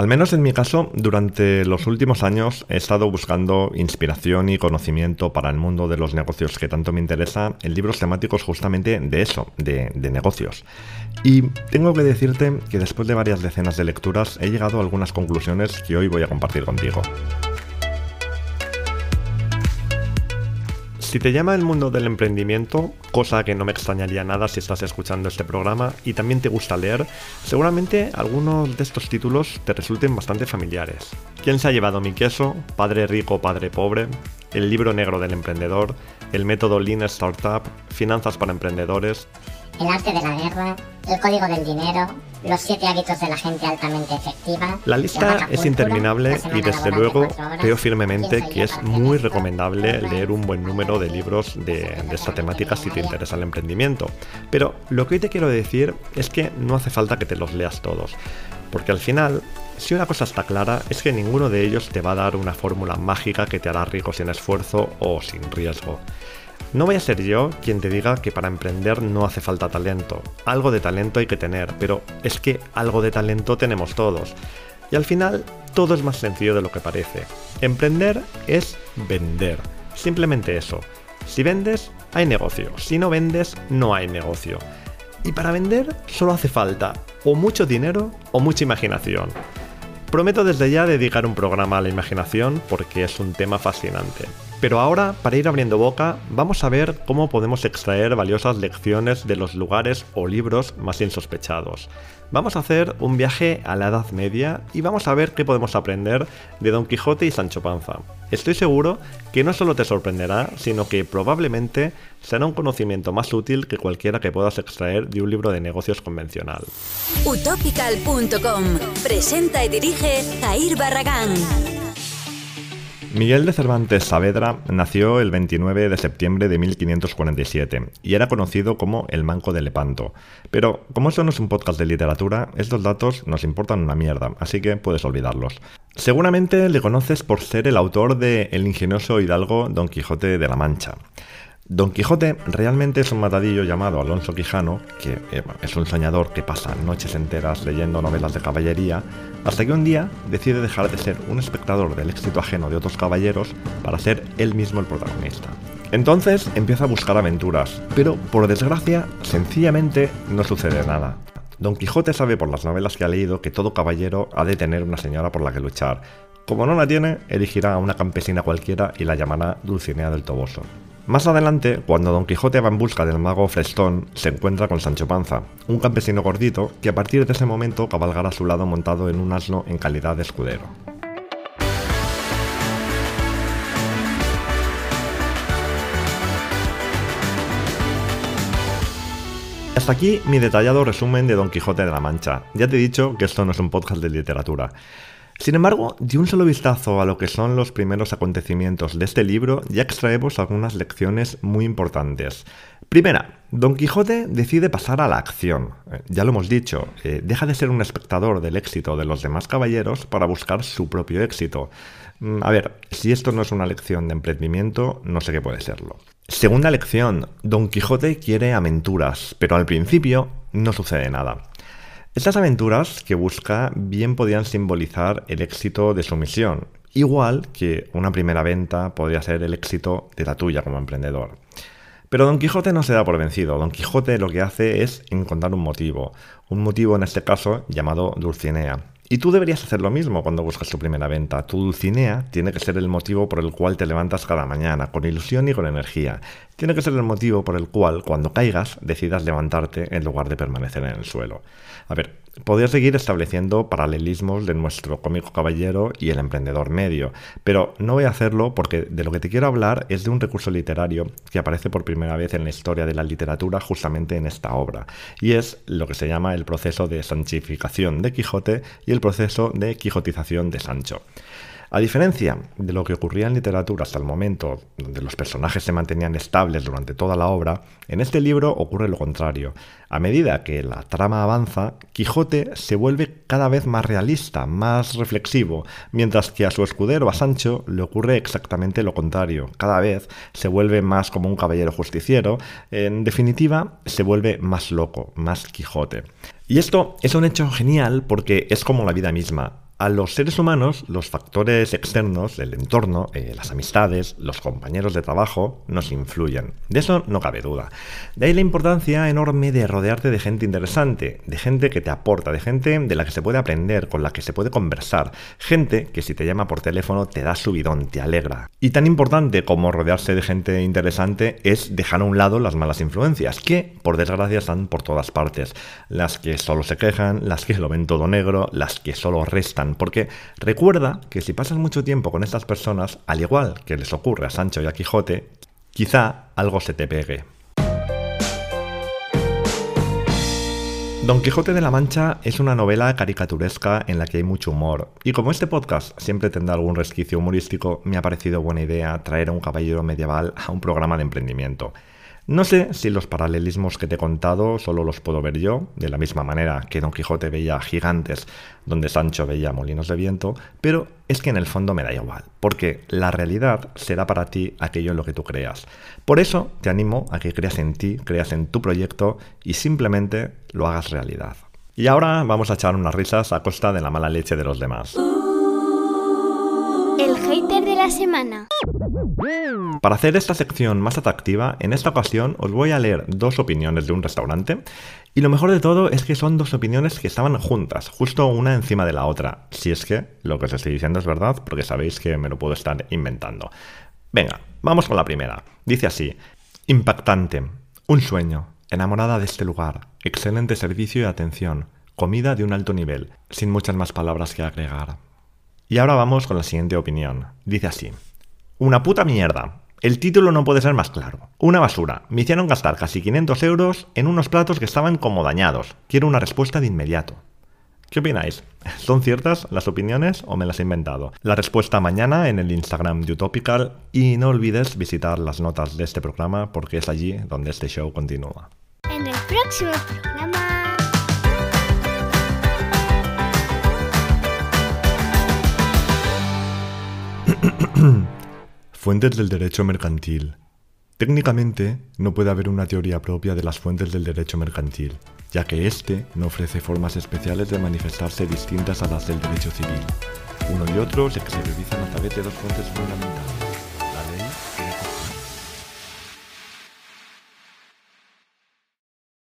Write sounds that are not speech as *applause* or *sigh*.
Al menos en mi caso, durante los últimos años he estado buscando inspiración y conocimiento para el mundo de los negocios que tanto me interesa en libros temáticos justamente de eso, de, negocios. Y tengo que decirte que después de varias decenas de lecturas he llegado a algunas conclusiones que hoy voy a compartir contigo. Si te llama el mundo del emprendimiento, cosa que no me extrañaría nada si estás escuchando este programa y también te gusta leer, seguramente algunos de estos títulos te resulten bastante familiares. ¿Quién se ha llevado mi queso? Padre rico, padre pobre, el libro negro del emprendedor, el método Lean Startup, finanzas para emprendedores, el arte de la guerra, el código del dinero, los siete hábitos de la gente altamente efectiva. La lista es interminable y desde luego creo firmemente que es muy recomendable leer un buen número de libros de, de esta temática si te interesa el emprendimiento. Pero lo que hoy te quiero decir es que no hace falta que te los leas todos. Porque al final, si una cosa está clara, es que ninguno de ellos te va a dar una fórmula mágica que te hará rico sin esfuerzo o sin riesgo. No voy a ser yo quien te diga que para emprender no hace falta talento. Algo de talento hay que tener, pero es que algo de talento tenemos todos. Y al final, todo es más sencillo de lo que parece. Emprender es vender. Simplemente eso. Si vendes, hay negocio. Si no vendes, no hay negocio. Y para vender solo hace falta o mucho dinero o mucha imaginación. Prometo desde ya dedicar un programa a la imaginación porque es un tema fascinante. Pero ahora, para ir abriendo boca, vamos a ver cómo podemos extraer valiosas lecciones de los lugares o libros más insospechados. Vamos a hacer un viaje a la Edad Media y vamos a ver qué podemos aprender de Don Quijote y Sancho Panza. Estoy seguro que no solo te sorprenderá, sino que probablemente será un conocimiento más útil que cualquiera que puedas extraer de un libro de negocios convencional. Utopical.com presenta y dirige Jair Barragán. Miguel de Cervantes Saavedra nació el 29 de septiembre de 1547 y era conocido como el Manco de Lepanto. Pero como esto no es un podcast de literatura, estos datos nos importan una mierda, así que puedes olvidarlos. Seguramente le conoces por ser el autor de El ingenioso hidalgo Don Quijote de la Mancha. Don Quijote realmente es un matadillo llamado Alonso Quijano, que eh, es un soñador que pasa noches enteras leyendo novelas de caballería, hasta que un día decide dejar de ser un espectador del éxito ajeno de otros caballeros para ser él mismo el protagonista. Entonces empieza a buscar aventuras, pero por desgracia, sencillamente no sucede nada. Don Quijote sabe por las novelas que ha leído que todo caballero ha de tener una señora por la que luchar. Como no la tiene, elegirá a una campesina cualquiera y la llamará Dulcinea del Toboso. Más adelante, cuando Don Quijote va en busca del mago Frestón, se encuentra con Sancho Panza, un campesino gordito que a partir de ese momento cabalgará a su lado montado en un asno en calidad de escudero. Hasta aquí mi detallado resumen de Don Quijote de la Mancha. Ya te he dicho que esto no es un podcast de literatura. Sin embargo, de un solo vistazo a lo que son los primeros acontecimientos de este libro, ya extraemos algunas lecciones muy importantes. Primera, Don Quijote decide pasar a la acción. Eh, ya lo hemos dicho, eh, deja de ser un espectador del éxito de los demás caballeros para buscar su propio éxito. Mm, a ver, si esto no es una lección de emprendimiento, no sé qué puede serlo. Segunda lección, Don Quijote quiere aventuras, pero al principio no sucede nada. Estas aventuras que busca bien podían simbolizar el éxito de su misión, igual que una primera venta podría ser el éxito de la tuya como emprendedor. Pero Don Quijote no se da por vencido. Don Quijote lo que hace es encontrar un motivo. Un motivo en este caso llamado Dulcinea. Y tú deberías hacer lo mismo cuando buscas tu primera venta. Tu Dulcinea tiene que ser el motivo por el cual te levantas cada mañana, con ilusión y con energía. Tiene que ser el motivo por el cual, cuando caigas, decidas levantarte en lugar de permanecer en el suelo. A ver, podría seguir estableciendo paralelismos de nuestro cómico caballero y el emprendedor medio, pero no voy a hacerlo porque de lo que te quiero hablar es de un recurso literario que aparece por primera vez en la historia de la literatura justamente en esta obra, y es lo que se llama el proceso de sanchificación de Quijote y el proceso de quijotización de Sancho. A diferencia de lo que ocurría en literatura hasta el momento, donde los personajes se mantenían estables durante toda la obra, en este libro ocurre lo contrario. A medida que la trama avanza, Quijote se vuelve cada vez más realista, más reflexivo, mientras que a su escudero, a Sancho, le ocurre exactamente lo contrario. Cada vez se vuelve más como un caballero justiciero, en definitiva, se vuelve más loco, más Quijote. Y esto es un hecho genial porque es como la vida misma A los seres humanos, los factores externos, el entorno, eh, las amistades, los compañeros de trabajo, nos influyen. De eso no cabe duda. De ahí la importancia enorme de rodearte de gente interesante, de gente que te aporta, de gente de la que se puede aprender, con la que se puede conversar, gente que si te llama por teléfono te da subidón, te alegra. Y tan importante como rodearse de gente interesante es dejar a un lado las malas influencias, que por desgracia están por todas partes. Las que solo se quejan, las que lo ven todo negro, las que solo restan porque recuerda que si pasas mucho tiempo con estas personas, al igual que les ocurre a Sancho y a Quijote, quizá algo se te pegue. Don Quijote de la Mancha es una novela caricaturesca en la que hay mucho humor, y como este podcast siempre tendrá algún resquicio humorístico, me ha parecido buena idea traer a un caballero medieval a un programa de emprendimiento. No sé si los paralelismos que te he contado solo los puedo ver yo, de la misma manera que Don Quijote veía gigantes donde Sancho veía molinos de viento, pero es que en el fondo me da igual, porque la realidad será para ti aquello en lo que tú creas. Por eso te animo a que creas en ti, creas en tu proyecto y simplemente lo hagas realidad. Y ahora vamos a echar unas risas a costa de la mala leche de los demás. De la semana. Para hacer esta sección más atractiva, en esta ocasión os voy a leer dos opiniones de un restaurante. Y lo mejor de todo es que son dos opiniones que estaban juntas, justo una encima de la otra. Si es que lo que os estoy diciendo es verdad, porque sabéis que me lo puedo estar inventando. Venga, vamos con la primera. Dice así, impactante, un sueño, enamorada de este lugar, excelente servicio y atención, comida de un alto nivel, sin muchas más palabras que agregar. Y ahora vamos con la siguiente opinión. Dice así. Una puta mierda. El título no puede ser más claro. Una basura. Me hicieron gastar casi 500 euros en unos platos que estaban como dañados. Quiero una respuesta de inmediato. ¿Qué opináis? *laughs* ¿Son ciertas las opiniones o me las he inventado? La respuesta mañana en el Instagram de Utopical y no olvides visitar las notas de este programa porque es allí donde este show continúa. En el próximo programa. Fuentes del derecho mercantil. Técnicamente, no puede haber una teoría propia de las fuentes del derecho mercantil, ya que éste no ofrece formas especiales de manifestarse distintas a las del derecho civil. Uno y otro se exteriorizan a través de dos fuentes fundamentales.